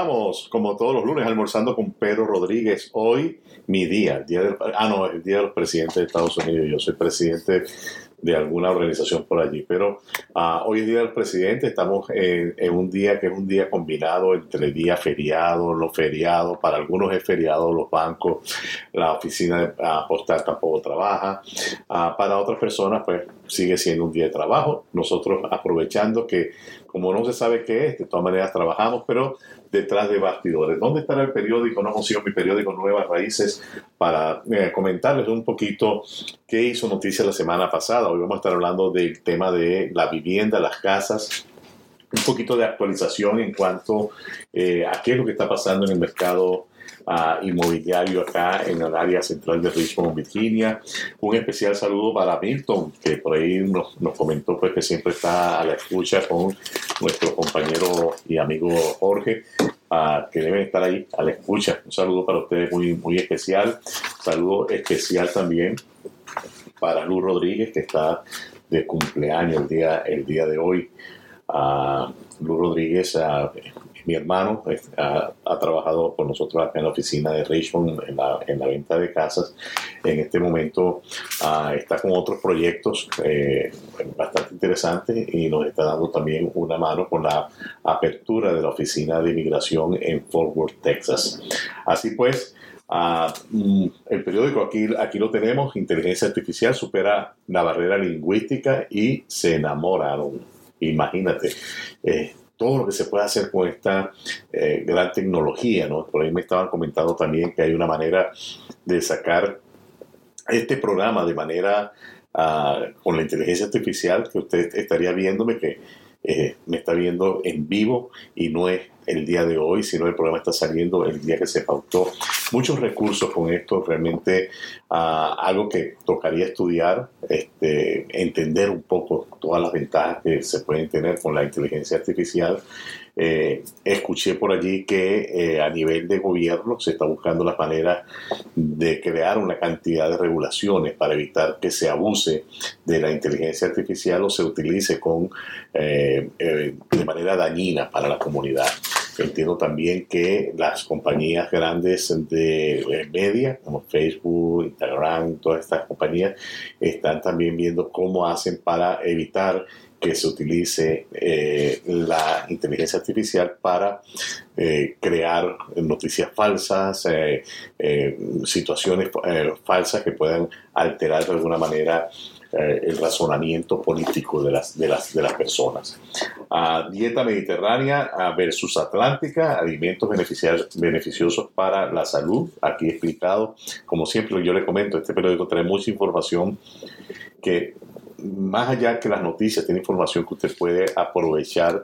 estamos, como todos los lunes, almorzando con Pedro Rodríguez. Hoy, mi día, el día del, ah, no, el día del presidente de Estados Unidos. Yo soy presidente de alguna organización por allí. Pero uh, hoy es Día del Presidente, estamos en, en, un día que es un día combinado entre día feriado, los feriados, para algunos es feriado, los bancos, la oficina de uh, postal tampoco trabaja, uh, para otras personas pues sigue siendo un día de trabajo. Nosotros aprovechando que como no se sabe qué es, de todas maneras trabajamos, pero detrás de bastidores. ¿Dónde estará el periódico? No consigo mi periódico Nuevas Raíces para eh, comentarles un poquito qué hizo noticia la semana pasada. Hoy vamos a estar hablando del tema de la vivienda, las casas, un poquito de actualización en cuanto eh, a qué es lo que está pasando en el mercado uh, inmobiliario acá en el área central de Richmond, Virginia. Un especial saludo para Milton, que por ahí nos, nos comentó pues, que siempre está a la escucha con nuestro compañero y amigo Jorge. Uh, que deben estar ahí a la escucha. Un saludo para ustedes muy, muy especial. Saludo especial también para Luz Rodríguez, que está de cumpleaños el día, el día de hoy. Uh, Luz Rodríguez uh, mi hermano pues, ha, trabajado con nosotros en la oficina de Richmond en la, en la venta de casas. En este momento uh, está con otros proyectos eh, bastante interesantes y nos está dando también una mano con la apertura de la oficina de inmigración en Fort Worth, Texas. Así pues, Uh, el periódico aquí, aquí lo tenemos, inteligencia artificial supera la barrera lingüística y se enamoraron. Imagínate, eh, todo lo que se puede hacer con esta eh, gran tecnología, ¿no? Por ahí me estaban comentando también que hay una manera de sacar este programa de manera uh, con la inteligencia artificial que usted estaría viéndome que eh, me está viendo en vivo y no es el día de hoy, sino el programa está saliendo el día que se pautó. Muchos recursos con esto, realmente uh, algo que tocaría estudiar, este, entender un poco todas las ventajas que se pueden tener con la inteligencia artificial. Eh, escuché por allí que eh, a nivel de gobierno se está buscando las maneras de crear una cantidad de regulaciones para evitar que se abuse de la inteligencia artificial o se utilice con, eh, de manera dañina para la comunidad. Entiendo también que las compañías grandes de media, como Facebook, Instagram, todas estas compañías, están también viendo cómo hacen para evitar que se utilice eh, la inteligencia artificial para eh, crear noticias falsas, eh, situaciones falsas que puedan alterar de alguna manera el razonamiento político de las, de las, de las personas. Dieta mediterránea versus atlántica, alimentos beneficiosos para la salud. Aquí explicado, como siempre yo le comento, este periódico trae mucha información que más allá que las noticias, tiene información que usted puede aprovechar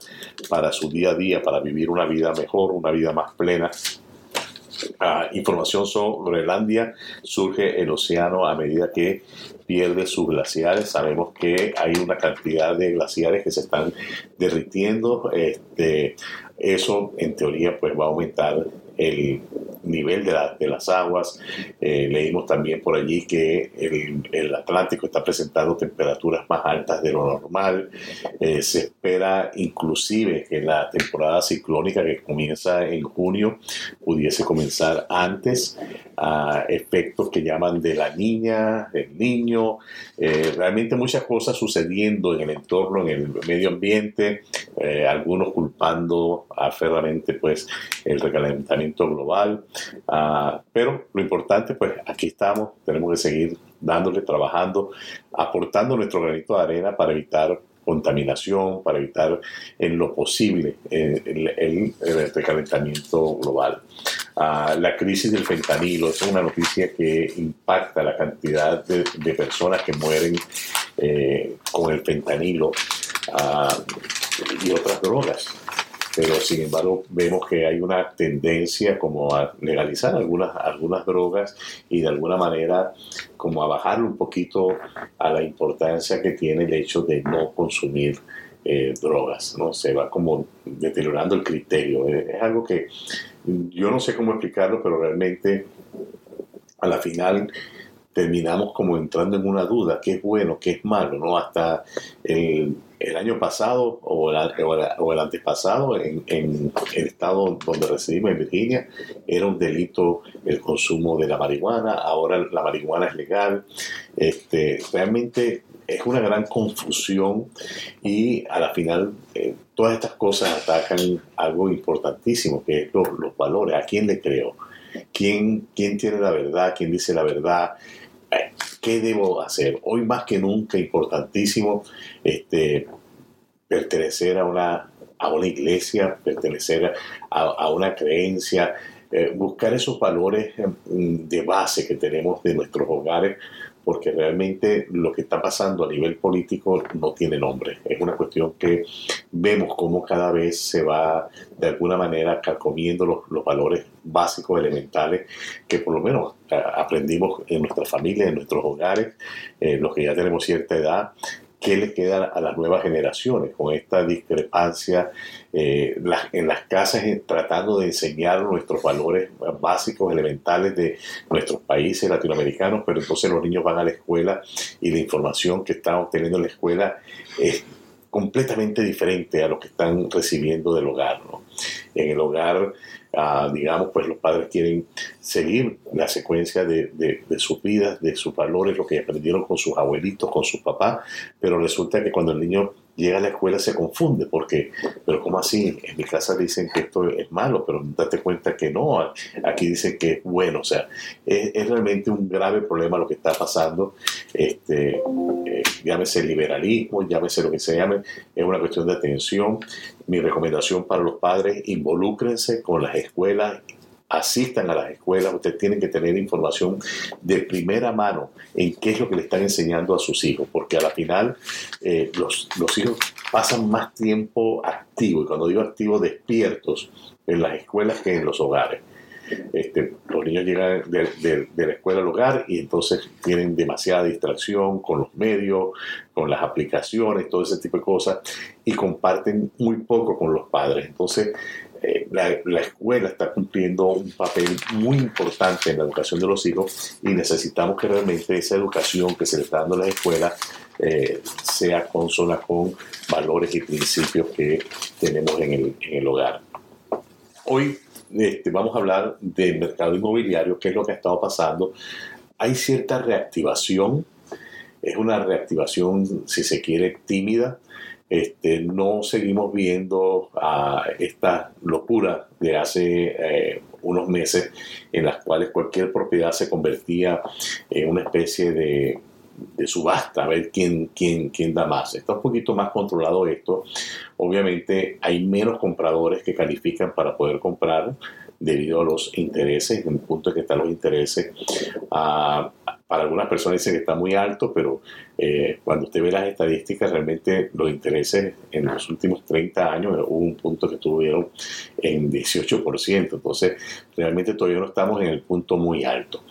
para su día a día, para vivir una vida mejor, una vida más plena. Uh, información sobre Groenlandia, surge el océano a medida que pierde sus glaciares. Sabemos que hay una cantidad de glaciares que se están derritiendo. Este, eso en teoría pues va a aumentar el nivel de, la, de las aguas. Eh, leímos también por allí que el, el, Atlántico está presentando temperaturas más altas de lo normal. Eh, se espera inclusive que la temporada ciclónica que comienza en junio pudiese comenzar antes a efectos que llaman de la niña, del niño. Eh, realmente muchas cosas sucediendo en el entorno, en el medio ambiente, eh, algunos culpando aferramente pues el recalentamiento global. Uh, pero lo importante, pues aquí estamos, tenemos que seguir dándole, trabajando, aportando nuestro granito de arena para evitar contaminación, para evitar en lo posible eh, el, el, global. Uh, la crisis del fentanilo es una noticia que impacta la cantidad de, personas que mueren eh, con el fentanilo uh, y otras drogas pero sin embargo vemos que hay una tendencia como a legalizar algunas, algunas drogas y de alguna manera como a bajarle un poquito a la importancia que tiene el hecho de no consumir eh, drogas, ¿no? Se va como deteriorando el criterio. Es, es algo que yo no sé cómo explicarlo, pero realmente a la final terminamos como entrando en una duda, qué es bueno, qué es malo, ¿no? Hasta el el año pasado o el, o el, antepasado en, en, el estado donde residimos, en Virginia, era un delito el consumo de la marihuana, ahora la marihuana es legal. Este, realmente es una gran confusión y a la final eh, todas estas cosas atacan algo importantísimo, que es los, valores. ¿A quién le creo? ¿Quién, ¿Quién tiene la verdad? ¿Quién dice la verdad? ¿Qué debo hacer? Hoy más que nunca importantísimo este, pertenecer a una, a una iglesia, pertenecer a, una creencia, eh, buscar esos valores mm, de base que tenemos de nuestros hogares porque realmente lo que está pasando a nivel político no tiene nombre. Es una cuestión que vemos cómo cada vez se va de alguna manera carcomiendo los, valores básicos, elementales, que por lo menos eh, aprendimos en nuestra familia, en nuestros hogares, eh, los que ya tenemos cierta edad, qué le queda a las nuevas generaciones con esta discrepancia eh, en las casas tratando de enseñar nuestros valores básicos, elementales de nuestros países latinoamericanos, pero entonces los niños van a la escuela y la información que están obteniendo en la escuela es completamente diferente a lo que están recibiendo del hogar. En el hogar digamos, pues los padres quieren seguir la secuencia de, sus vidas, de sus valores, lo que aprendieron con sus abuelitos, con sus papás, pero resulta que cuando el niño llega a la escuela se confunde, porque, pero ¿cómo así? En mi casa dicen que esto es malo, pero date cuenta que no, aquí dicen que es bueno, o sea, es, realmente un grave problema lo que está pasando, este, eh, llámese liberalismo, llámese lo que se llame, es una cuestión de atención. Mi recomendación para los padres, involúcrense con las escuelas asistan a las escuelas, ustedes tienen que tener información de primera mano en qué es lo que le están enseñando a sus hijos, porque a la final eh, los, los, hijos pasan más tiempo activos, y cuando digo activos, despiertos en las escuelas que en los hogares. Este, los niños llegan de, la escuela al hogar y entonces tienen demasiada distracción con los medios, con las aplicaciones, todo ese tipo de cosas, y comparten muy poco con los padres. Entonces, eh, la, escuela está cumpliendo un papel muy importante en la educación de los hijos y necesitamos que realmente esa educación que se le está dando a la escuela eh, sea consona con valores y principios que tenemos en el, en el hogar. Hoy este, vamos a hablar del mercado inmobiliario, qué es lo que ha estado pasando. Hay cierta reactivación, es una reactivación, si se quiere, tímida, este, no seguimos viendo a esta locura de hace eh, unos meses en las cuales cualquier propiedad se convertía en una especie de, subasta, a ver quién, quién, quién da más. Está un poquito más controlado esto. Obviamente hay menos compradores que califican para poder comprar debido a los intereses, en el punto en que están los intereses. Ah, para algunas personas dicen que está muy alto, pero eh, cuando usted ve las estadísticas, realmente los intereses en los últimos 30 años hubo un punto que tuvieron en 18%. Entonces, realmente todavía no estamos en el punto muy alto.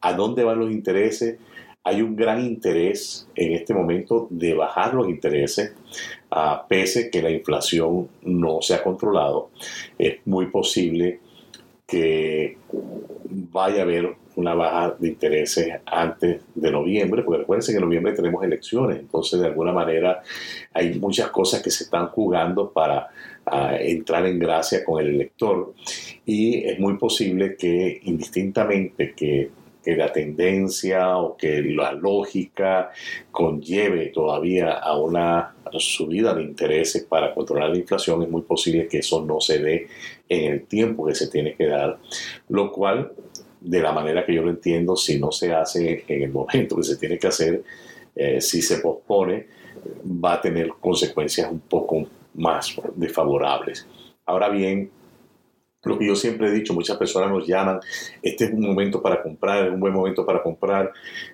¿A dónde van los intereses? Hay un gran interés en este momento de bajar los intereses, a pese que la inflación no se ha controlado. Es muy posible que vaya a haber una baja de intereses antes de noviembre, porque recuerden que en noviembre tenemos elecciones, entonces de alguna manera hay muchas cosas que se están jugando para ah, entrar en gracia con el elector y es muy posible que indistintamente que que la tendencia o que la lógica conlleve todavía a una subida de intereses para controlar la inflación, es muy posible que eso no se dé en el tiempo que se tiene que dar, lo cual, de la manera que yo lo entiendo, si no se hace en el momento que se tiene que hacer, eh, si se pospone, va a tener consecuencias un poco más desfavorables. Ahora bien, lo que yo siempre he dicho, muchas personas nos llaman, este es un momento para comprar, es un buen momento para comprar.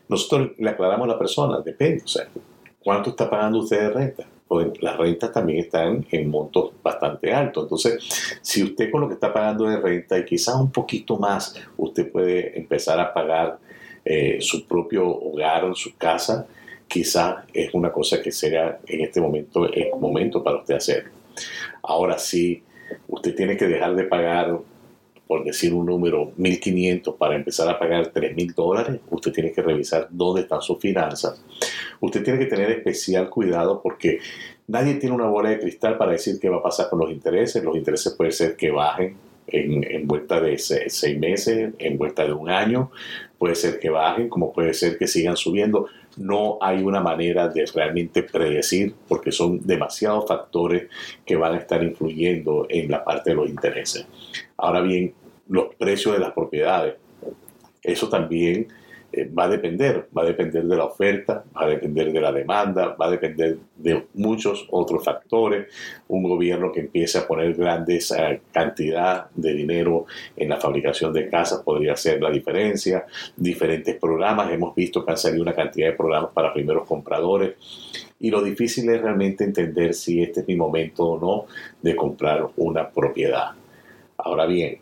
Nosotros le aclaramos a la persona, depende, o sea, ¿cuánto está pagando usted de renta? Pues las rentas también están en montos bastante altos. Entonces, si usted con lo que está pagando de renta y quizás un poquito más, usted puede empezar a pagar eh, su propio hogar, su casa, quizás es una cosa que será en este momento, es momento para usted hacer. Ahora sí usted tiene que dejar de pagar por decir un número, 1.500 para empezar a pagar 3.000 dólares, usted tiene que revisar dónde están sus finanzas. Usted tiene que tener especial cuidado porque nadie tiene una bola de cristal para decir qué va a pasar con los intereses. Los intereses pueden ser que bajen en, en vuelta de seis meses, en vuelta de un año, puede ser que bajen, como puede ser que sigan subiendo. No hay una manera de realmente predecir porque son demasiados factores que van a estar influyendo en la parte de los intereses. Ahora bien, los precios de las propiedades, eso también eh, va a depender, va a depender de la oferta, va a depender de la demanda, va a depender de muchos otros factores. Un gobierno que empiece a poner grandes eh, cantidad de dinero en la fabricación de casas podría hacer la diferencia. Diferentes programas, hemos visto que han salido una cantidad de programas para primeros compradores. Y lo difícil es realmente entender si este es mi momento o no de comprar una propiedad. Ahora bien,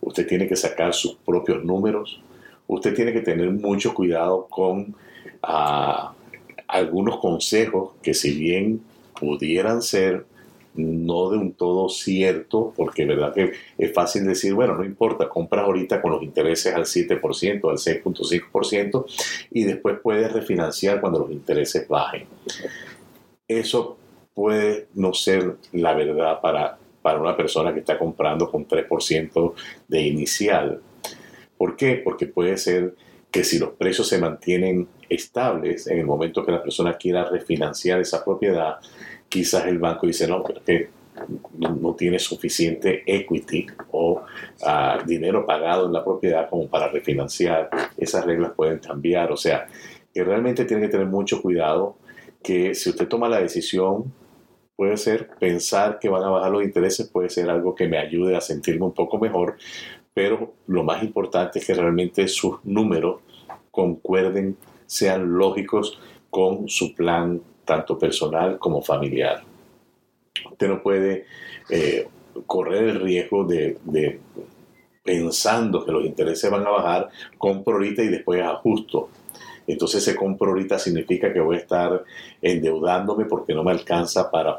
usted tiene que sacar sus propios números, usted tiene que tener mucho cuidado con ah, algunos consejos que si bien pudieran ser no de un todo cierto, porque verdad que es fácil decir, bueno, no importa, compras ahorita con los intereses al 7%, al 6.5% y después puedes refinanciar cuando los intereses bajen. Eso puede no ser la verdad para, para una persona que está comprando con 3% de inicial ¿Por qué? Porque puede ser que si los precios se mantienen estables en el momento que la persona quiera refinanciar esa propiedad, quizás el banco dice, no, pero que no, tiene suficiente equity o ah, dinero pagado en la propiedad como para refinanciar. Esas reglas pueden cambiar. O sea, que realmente tiene que tener mucho cuidado que si usted toma la decisión, puede ser pensar que van a bajar los intereses, puede ser algo que me ayude a sentirme un poco mejor, pero lo más importante es que realmente sus números concuerden, sean lógicos con su plan tanto personal como familiar. Usted no puede eh, correr el riesgo de, pensando que los intereses van a bajar, compro ahorita y después ajusto. Entonces ese compro ahorita significa que voy a estar endeudándome porque no me alcanza para,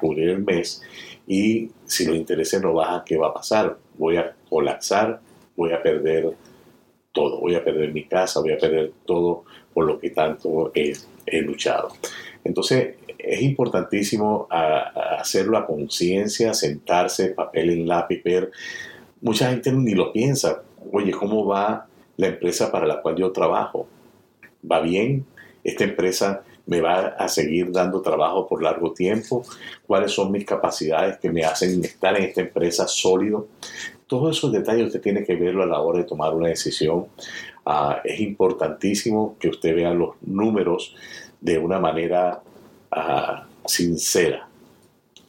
cubrir el mes y si los intereses no bajan, ¿qué va a pasar? Voy a colapsar, voy a perder todo, voy a perder mi casa, voy a perder todo por lo que tanto he, luchado. Entonces, es importantísimo hacerlo a conciencia, sentarse, papel en lápiz, ver. Mucha gente ni lo piensa. Oye, ¿cómo va la empresa para la cual yo trabajo? ¿Va bien? ¿Esta empresa me va a seguir dando trabajo por largo tiempo, cuáles son mis capacidades que me hacen estar en esta empresa sólido. Todos esos detalles usted tiene que verlo a la hora de tomar una decisión. Ah, es importantísimo que usted vea los números de una manera ah, sincera,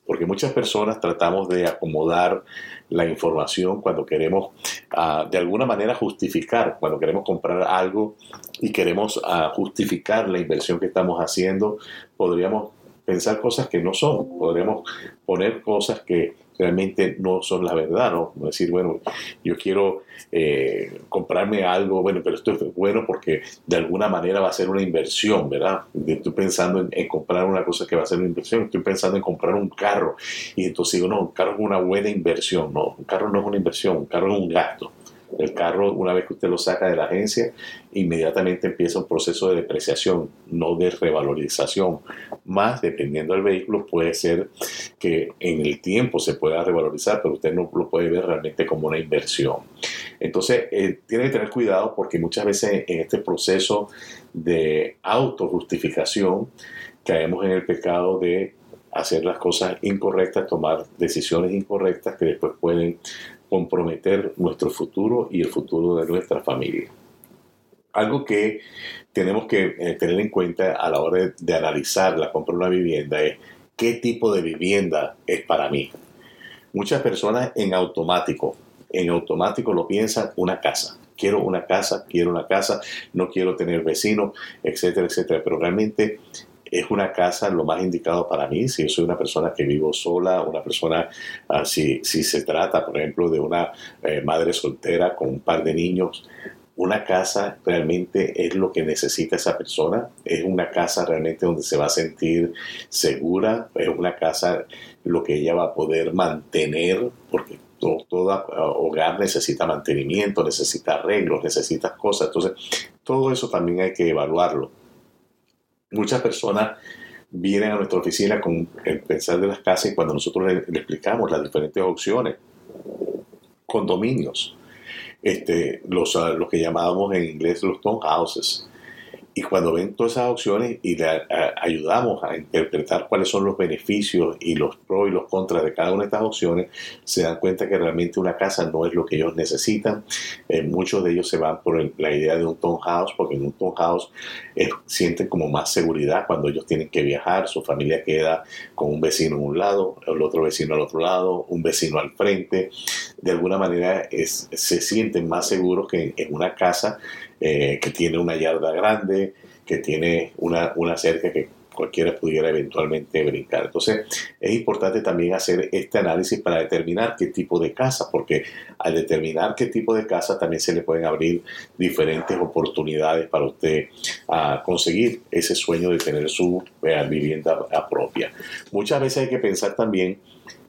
porque muchas personas tratamos de acomodar la información cuando queremos ah, de alguna manera justificar, cuando queremos comprar algo y queremos ah, justificar la inversión que estamos haciendo, podríamos pensar cosas que no son, podríamos poner cosas que realmente no son la verdad, ¿no? Decir, bueno, yo quiero eh, comprarme algo, bueno, pero esto es bueno porque de alguna manera va a ser una inversión, ¿verdad? Estoy pensando en, comprar una cosa que va a ser una inversión, estoy pensando en comprar un carro y entonces digo, no, un carro es una buena inversión, no, un carro no es una inversión, un carro es un gasto. El carro, una vez que usted lo saca de la agencia, inmediatamente empieza un proceso de depreciación, no de revalorización. Más, dependiendo del vehículo, puede ser que en el tiempo se pueda revalorizar, pero usted no lo puede ver realmente como una inversión. Entonces, eh, tiene que tener cuidado porque muchas veces en este proceso de autojustificación caemos en el pecado de hacer las cosas incorrectas, tomar decisiones incorrectas que después pueden comprometer nuestro futuro y el futuro de nuestra familia. Algo que tenemos que eh, tener en cuenta a la hora de, analizar la compra de una vivienda es qué tipo de vivienda es para mí. Muchas personas en automático, en automático lo piensan una casa. Quiero una casa, quiero una casa, no quiero tener vecinos, etcétera, etcétera. Pero realmente es una casa lo más indicado para mí, si yo soy una persona que vivo sola, una persona, ah, si, si, se trata, por ejemplo, de una eh, madre soltera con un par de niños, una casa realmente es lo que necesita esa persona, es una casa realmente donde se va a sentir segura, es una casa lo que ella va a poder mantener, porque todo, hogar necesita mantenimiento, necesita arreglos, necesita cosas. Entonces, todo eso también hay que evaluarlo. Muchas personas vienen a nuestra oficina con el pensar de las casas y cuando nosotros le, explicamos las diferentes opciones, condominios, este, los, los que llamábamos en inglés los townhouses, y cuando ven todas esas opciones y le ayudamos a interpretar cuáles son los beneficios y los pros y los contras de cada una de estas opciones, se dan cuenta que realmente una casa no es lo que ellos necesitan. Eh, muchos de ellos se van por la idea de un townhouse, porque en un townhouse eh, sienten como más seguridad cuando ellos tienen que viajar, su familia queda con un vecino en un lado, el otro vecino al otro lado, un vecino al frente. De alguna manera se sienten más seguros que en una casa eh, que tiene una yarda grande, que tiene una, una cerca que cualquiera pudiera eventualmente brincar. Entonces, es importante también hacer este análisis para determinar qué tipo de casa, porque al determinar qué tipo de casa también se le pueden abrir diferentes oportunidades para usted a conseguir ese sueño de tener su eh, vivienda propia. Muchas veces hay que pensar también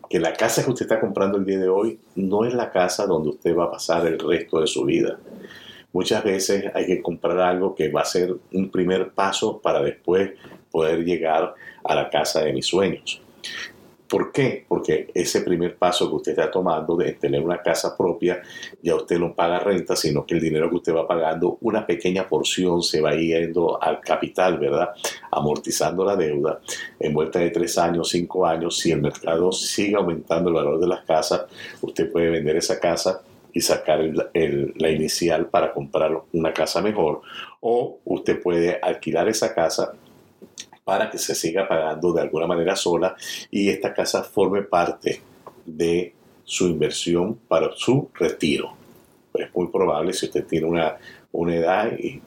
que la casa que usted está comprando el día de hoy no es la casa donde usted va a pasar el resto de su vida muchas veces hay que comprar algo que va a ser un primer paso para después poder llegar a la casa de mis sueños. ¿Por qué? Porque ese primer paso que usted está tomando de tener una casa propia, ya usted no paga renta, sino que el dinero que usted va pagando, una pequeña porción se va yendo al capital, ¿verdad? Amortizando la deuda. En vuelta de tres años, cinco años, si el mercado sigue aumentando el valor de las casas, usted puede vender esa casa y sacar la inicial para comprar una casa mejor o usted puede alquilar esa casa para que se siga pagando de alguna manera sola y esta casa forme parte de su inversión para su retiro. Es muy probable si usted tiene una, una edad y,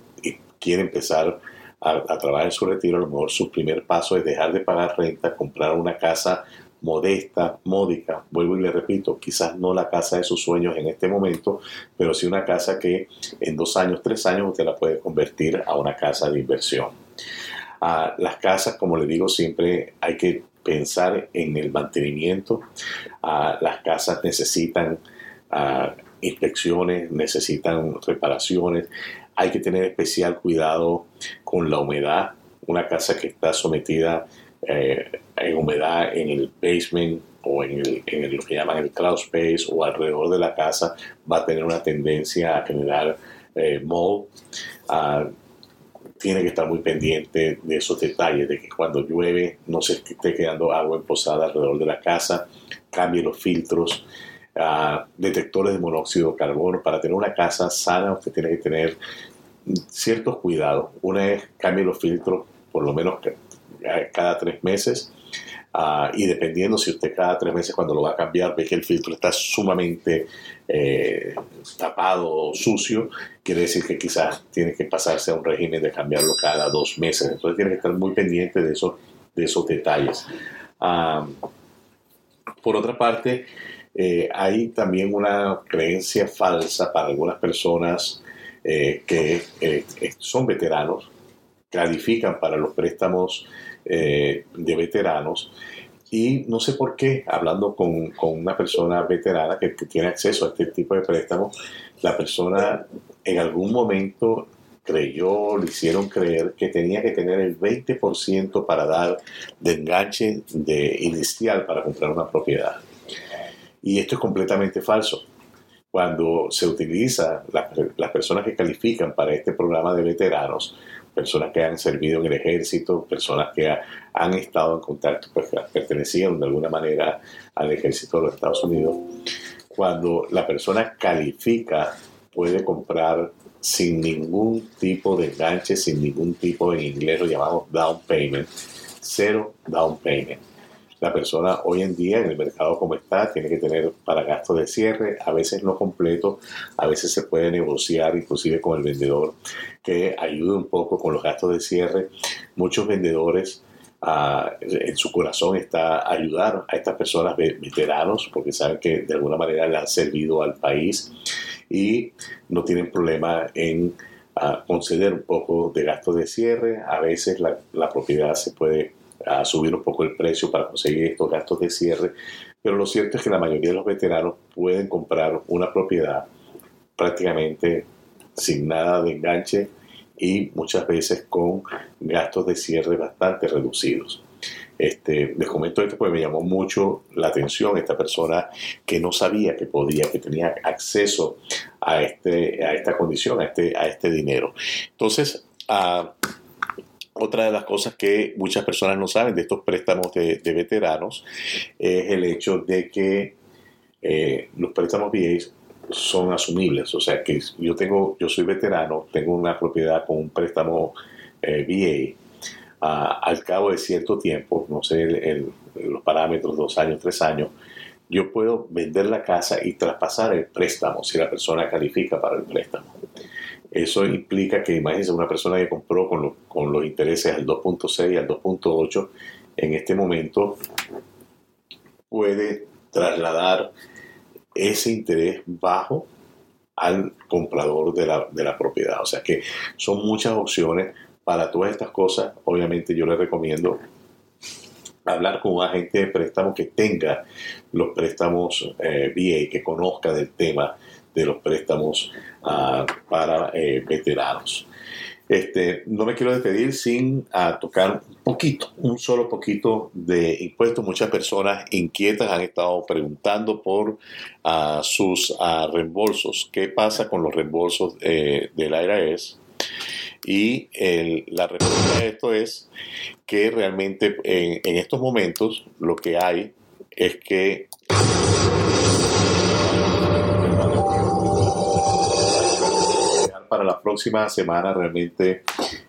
quiere empezar a, a, trabajar en su retiro, a lo mejor su primer paso es dejar de pagar renta, comprar una casa modesta, módica, vuelvo y le repito, quizás no la casa de sus sueños en este momento, pero sí una casa que en dos años, tres años usted la puede convertir a una casa de inversión. Las casas, como le digo, siempre hay que pensar en el mantenimiento. Las casas necesitan inspecciones, necesitan reparaciones. Hay que tener especial cuidado con la humedad. Una casa que está sometida eh, en humedad en el basement o en, lo que llaman el cloud space o alrededor de la casa va a tener una tendencia a generar eh, mold. Ah, tiene que estar muy pendiente de esos detalles, de que cuando llueve no se esté quedando agua emposada alrededor de la casa, cambie los filtros, ah, detectores de monóxido de carbono. Para tener una casa sana usted tiene que tener ciertos cuidados. Una es cambie los filtros por lo menos cada tres meses. Ah, y dependiendo si usted cada tres meses cuando lo va a cambiar ve que el filtro está sumamente eh, tapado o sucio, quiere decir que quizás tiene que pasarse a un régimen de cambiarlo cada dos meses. Entonces tiene que estar muy pendiente de, de esos detalles. Ah, por otra parte, eh, hay también una creencia falsa para algunas personas eh, que son veteranos, califican para los préstamos eh, de veteranos. Y no sé por qué, hablando con, con una persona veterana que, tiene acceso a este tipo de préstamos, la persona en algún momento creyó, le hicieron creer que tenía que tener el 20% para dar de enganche de inicial para comprar una propiedad. Y esto es completamente falso. Cuando se utiliza, las personas que califican para este programa de veteranos personas que han servido en el ejército, personas que han estado en contacto, pues pertenecían de alguna manera al ejército de los Estados Unidos. Cuando la persona califica, puede comprar sin ningún tipo de enganche, sin ningún tipo, en inglés lo llamamos down payment, cero down payment la persona hoy en día en el mercado como está tiene que tener para gastos de cierre, a veces no completo, a veces se puede negociar inclusive con el vendedor que ayude un poco con los gastos de cierre. Muchos vendedores ah, en su corazón está ayudar a estas personas veteranos porque saben que de alguna manera le han servido al país y no tienen problema en ah, conceder un poco de gastos de cierre. A veces la, la propiedad se puede a subir un poco el precio para conseguir estos gastos de cierre, pero lo cierto es que la mayoría de los veteranos pueden comprar una propiedad prácticamente sin nada de enganche y muchas veces con gastos de cierre bastante reducidos. Este, les comento esto porque me llamó mucho la atención esta persona que no sabía que podía, que tenía acceso a, este, a esta condición, a este, a este dinero. Entonces, ah, otra de las cosas que muchas personas no saben de estos préstamos de, veteranos es el hecho de que eh, los préstamos VA son asumibles. O sea que yo tengo, yo soy veterano, tengo una propiedad con un préstamo eh, VA. al cabo de cierto tiempo, no sé los parámetros, dos años, tres años, yo puedo vender la casa y traspasar el préstamo si la persona califica para el préstamo. Eso implica que, imagínense, una persona que compró con, con los intereses al 2.6 al 2.8, en este momento puede trasladar ese interés bajo al comprador de la, de la propiedad. O sea que son muchas opciones para todas estas cosas. Obviamente yo les recomiendo hablar con un agente de préstamo que tenga los préstamos eh, VA, que conozca del tema de los préstamos ah, para eh, veteranos. Este, no me quiero despedir sin ah, tocar un poquito, un solo poquito de impuestos. Muchas personas inquietas han estado preguntando por ah, sus reembolsos. ¿Qué pasa con los reembolsos eh, del IRS? Y la respuesta a esto es que realmente en estos momentos lo que hay es que para la próxima semana realmente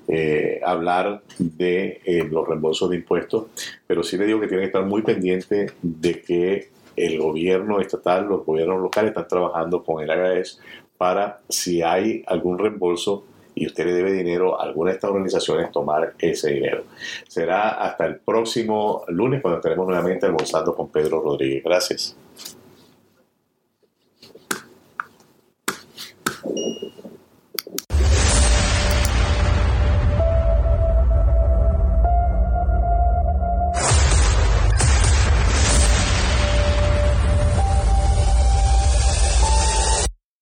eh, hablar de eh, los reembolsos de impuestos, pero sí le digo que tienen que estar muy pendientes de que el gobierno estatal, los gobiernos locales están trabajando con el IRS para si hay algún reembolso y usted le debe dinero a alguna de estas organizaciones, tomar ese dinero. Será hasta el próximo lunes cuando estaremos nuevamente almorzando con Pedro Rodríguez. Gracias.